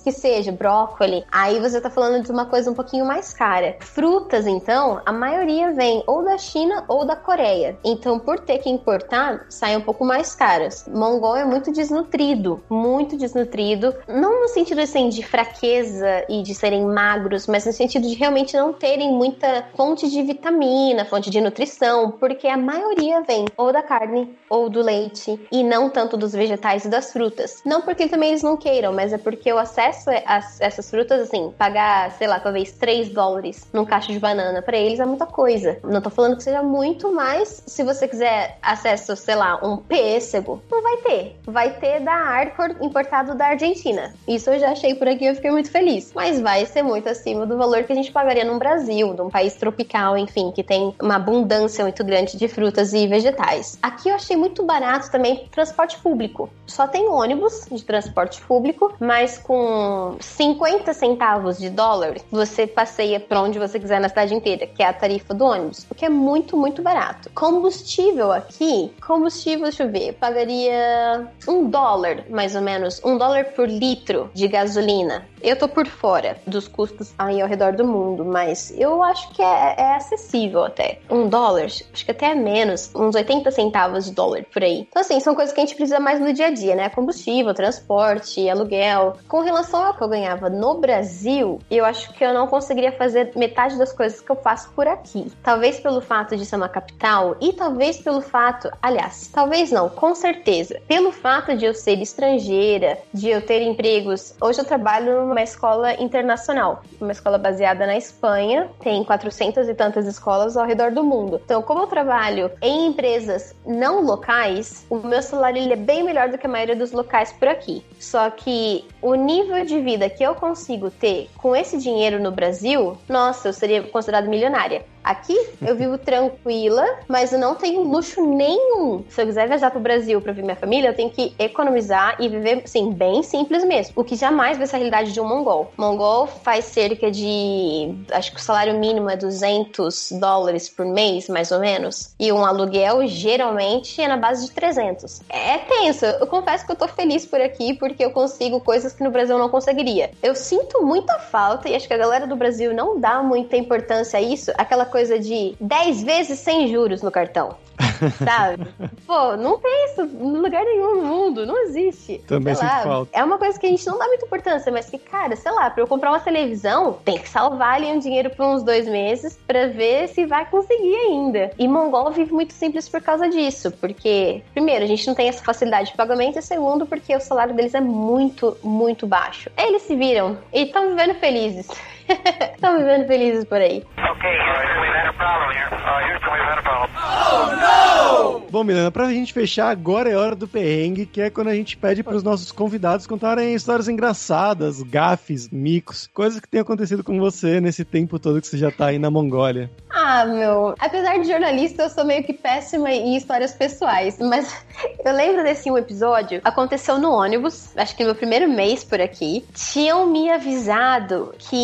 que seja brócoli, aí você tá falando de uma coisa um pouquinho mais cara. Frutas, então, a maioria vem ou da China ou da Coreia. Então, por ter que importar, sai um pouco mais caras. Mongol é muito desnutrido, muito desnutrido, não no sentido assim de fraqueza e de serem magros, mas no sentido de realmente não terem muita fonte de vitamina, fonte de nutrição, porque a maioria vem ou da carne ou do leite e não tanto dos vegetais e das frutas. Não porque também eles não queiram, mas é porque o acesso a essas frutas, assim, pagar, sei lá, talvez 3 dólares num caixa de banana para eles é muita coisa. Não tô falando que seja muito, mas se você quiser acesso, sei lá, um pêssego, não vai ter. Vai ter da Arcor importado da Argentina. Isso eu já achei por aqui, eu fiquei muito feliz. Mas vai ser muito acima do valor que a gente pagaria num Brasil, num país tropical, enfim, que tem uma abundância muito grande de frutas e vegetais. Aqui eu achei muito barato também transporte público. Só tem ônibus de transporte público, mas mas com 50 centavos de dólar, você passeia pra onde você quiser na cidade inteira, que é a tarifa do ônibus, o que é muito, muito barato. Combustível aqui, combustível, deixa eu ver, pagaria um dólar, mais ou menos, um dólar por litro de gasolina. Eu tô por fora dos custos aí ao redor do mundo, mas eu acho que é, é acessível até. Um dólar, acho que até menos, uns 80 centavos de dólar por aí. Então, assim, são coisas que a gente precisa mais no dia a dia, né? Combustível, transporte, aluguel. Com relação ao que eu ganhava no Brasil, eu acho que eu não conseguiria fazer metade das coisas que eu faço por aqui. Talvez pelo fato de ser uma capital e talvez pelo fato, aliás, talvez não, com certeza, pelo fato de eu ser estrangeira, de eu ter empregos. Hoje eu trabalho numa escola internacional, uma escola baseada na Espanha, tem 400 e tantas escolas ao redor do mundo. Então, como eu trabalho em empresas não locais, o meu salário é bem melhor do que a maioria dos locais por aqui. Só que o nível de vida que eu consigo ter com esse dinheiro no Brasil, nossa, eu seria considerada milionária. Aqui eu vivo tranquila, mas eu não tenho luxo nenhum. Se eu quiser viajar pro Brasil para ver minha família, eu tenho que economizar e viver, assim, bem simples mesmo. O que jamais vai ser a realidade de um mongol. Mongol faz cerca de. Acho que o salário mínimo é 200 dólares por mês, mais ou menos. E um aluguel geralmente é na base de 300. É tenso. Eu confesso que eu tô feliz por aqui porque eu consigo coisas que no Brasil eu não conseguiria. Eu sinto muita falta e acho que a galera do Brasil não dá muita importância a isso. Aquela coisa de 10 vezes sem juros no cartão. *laughs* Sabe? Pô, não tem isso em lugar nenhum no mundo, não existe. Também sei sinto falta. É uma coisa que a gente não dá muita importância, mas que, cara, sei lá, pra eu comprar uma televisão, tem que salvar ali um dinheiro por uns dois meses pra ver se vai conseguir ainda. E Mongol vive muito simples por causa disso, porque, primeiro, a gente não tem essa facilidade de pagamento, e segundo, porque o salário deles é muito, muito baixo. Eles se viram e estão vivendo felizes. *laughs* Estão vivendo felizes por aí. Okay, Houston, we've had a problem here. Uh, Houston, we've had a problem. Bom, Milena, pra gente fechar, agora é hora do perrengue, que é quando a gente pede pros nossos convidados contarem histórias engraçadas, gafes, micos, coisas que tenham acontecido com você nesse tempo todo que você já tá aí na Mongólia. Ah, meu. Apesar de jornalista, eu sou meio que péssima em histórias pessoais. Mas *laughs* eu lembro desse um episódio. Aconteceu no ônibus, acho que no meu primeiro mês por aqui. Tinham me avisado que,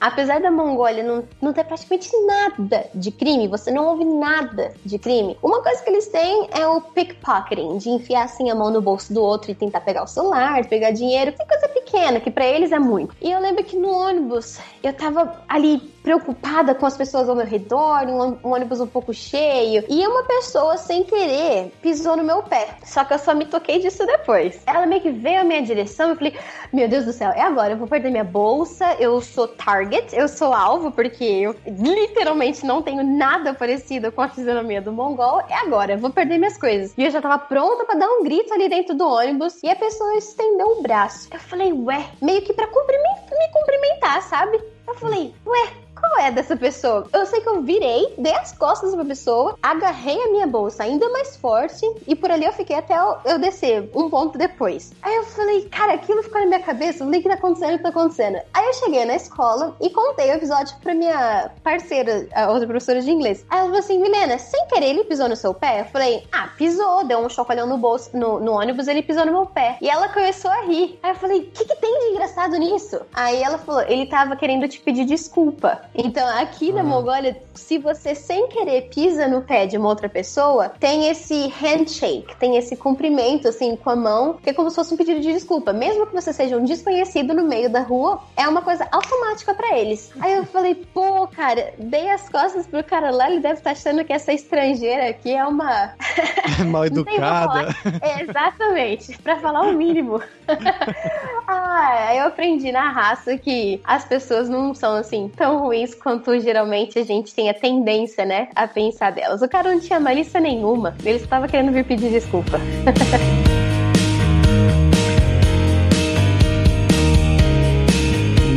apesar da Mongólia não, não ter praticamente nada de crime, você não ouve nada de crime. Uma coisa que eles têm é o pickpocketing, de enfiar assim a mão no bolso do outro e tentar pegar o celular, pegar dinheiro. Que coisa pequena, que pra eles é muito. E eu lembro que no ônibus eu tava ali preocupada com as pessoas ao meu redor, um, ônibus um pouco cheio, e uma pessoa sem querer pisou no meu pé. Só que eu só me toquei disso depois. Ela meio que veio à minha direção e eu falei: Meu Deus do céu, é agora, eu vou perder minha bolsa, eu sou target, eu sou alvo, porque eu literalmente não tenho nada parecido com a fisionomia do mongol. É agora, eu vou perder minhas coisas. E eu já tava pronta pra dar um grito ali dentro do ônibus, e a pessoa estendeu o braço. Eu falei: Ué, meio que pra cumprimentar, me cumprimentar, sabe? Eu falei: Ué, qual é dessa pessoa? Eu sei que eu virei, dei as costas pra pessoa, agarrei a minha bolsa ainda mais forte e por ali eu fiquei até eu, descer, um ponto depois. Aí eu falei, cara, aquilo ficou na minha cabeça, o que tá acontecendo, o que tá acontecendo? Aí eu cheguei na escola e contei o episódio pra minha parceira, a outra professora de inglês. Aí ela falou assim, Milena, sem querer ele pisou no seu pé? Eu falei, ah, pisou, deu um chacoalhão no bolso, no, no ônibus, ele pisou no meu pé. E ela começou a rir. Aí eu falei, o que, que tem de engraçado nisso? Aí ela falou, ele tava querendo te pedir desculpa. Então, aqui na Mongólia, se você sem querer pisa no pé de uma outra pessoa, tem esse handshake, tem esse cumprimento assim com a mão, que é como se fosse um pedido de desculpa. Mesmo que você seja um desconhecido no meio da rua, é uma coisa automática pra eles. Aí eu falei, pô, cara, dei as costas pro cara lá, ele deve estar achando que essa estrangeira aqui é uma. *laughs* Mal educada. É, exatamente, pra falar o mínimo. *laughs* ah, eu aprendi na raça que as pessoas não são assim tão ruins quanto geralmente a gente tem a tendência, né, a pensar delas. O cara não tinha malícia nenhuma, ele estava querendo vir pedir desculpa. *laughs*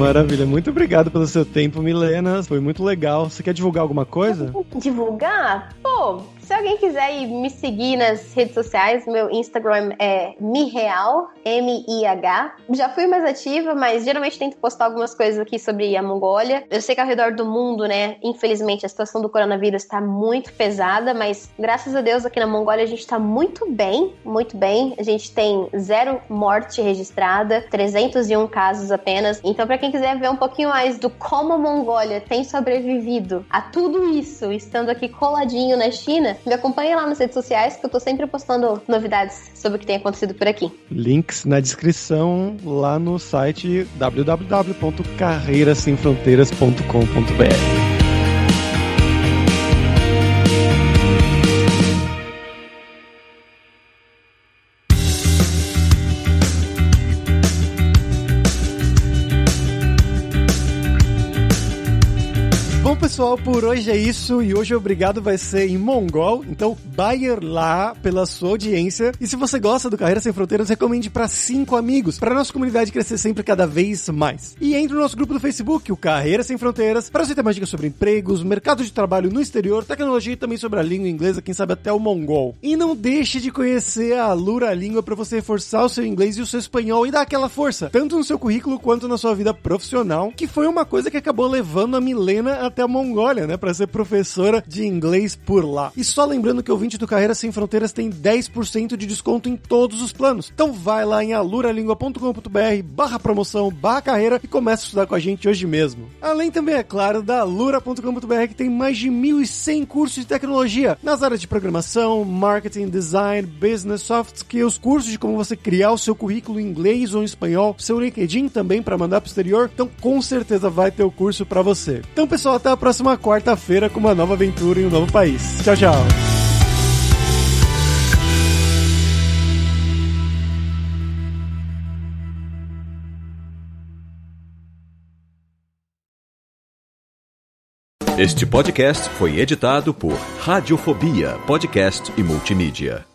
Maravilha, muito obrigado pelo seu tempo, Milena. Foi muito legal. Você quer divulgar alguma coisa? Divulgar? Pô, se alguém quiser me seguir nas redes sociais, meu Instagram é mireal, M-I-H. Já fui mais ativa, mas geralmente tento postar algumas coisas aqui sobre a Mongólia. Eu sei que ao redor do mundo, né, infelizmente a situação do coronavírus está muito pesada, mas graças a Deus aqui na Mongólia a gente está muito bem, muito bem. A gente tem zero morte registrada, 301 casos apenas. Então, para quem quiser ver um pouquinho mais do como a Mongólia tem sobrevivido a tudo isso, estando aqui coladinho na China, me acompanhe lá nas redes sociais que eu tô sempre postando novidades sobre o que tem acontecido por aqui. Links na descrição lá no site www.carreirasemfronteiras.com.br. pessoal, por hoje é isso. E hoje o obrigado vai ser em mongol. Então, Bayer lá pela sua audiência. E se você gosta do Carreira Sem Fronteiras, recomende para cinco amigos, para nossa comunidade crescer sempre cada vez mais. E entre no nosso grupo do Facebook, o Carreira Sem Fronteiras, para você ter mais dicas sobre empregos, mercado de trabalho no exterior, tecnologia e também sobre a língua inglesa, quem sabe até o mongol. E não deixe de conhecer a Lura Língua para você reforçar o seu inglês e o seu espanhol e dar aquela força, tanto no seu currículo quanto na sua vida profissional, que foi uma coisa que acabou levando a Milena até a Mongólia, né, para ser professora de inglês por lá. E só lembrando que o 20 do Carreira Sem Fronteiras tem 10% de desconto em todos os planos. Então vai lá em aluralingua.com.br barra promoção, barra carreira e começa a estudar com a gente hoje mesmo. Além também, é claro, da alura.com.br que tem mais de 1.100 cursos de tecnologia nas áreas de programação, marketing, design, business, soft skills, cursos de como você criar o seu currículo em inglês ou em espanhol, seu LinkedIn também para mandar pro exterior. Então com certeza vai ter o curso para você. Então pessoal, até a próxima quarta-feira com uma nova aventura em um novo país. Tchau, tchau. Este podcast foi editado por Radiofobia, podcast e multimídia.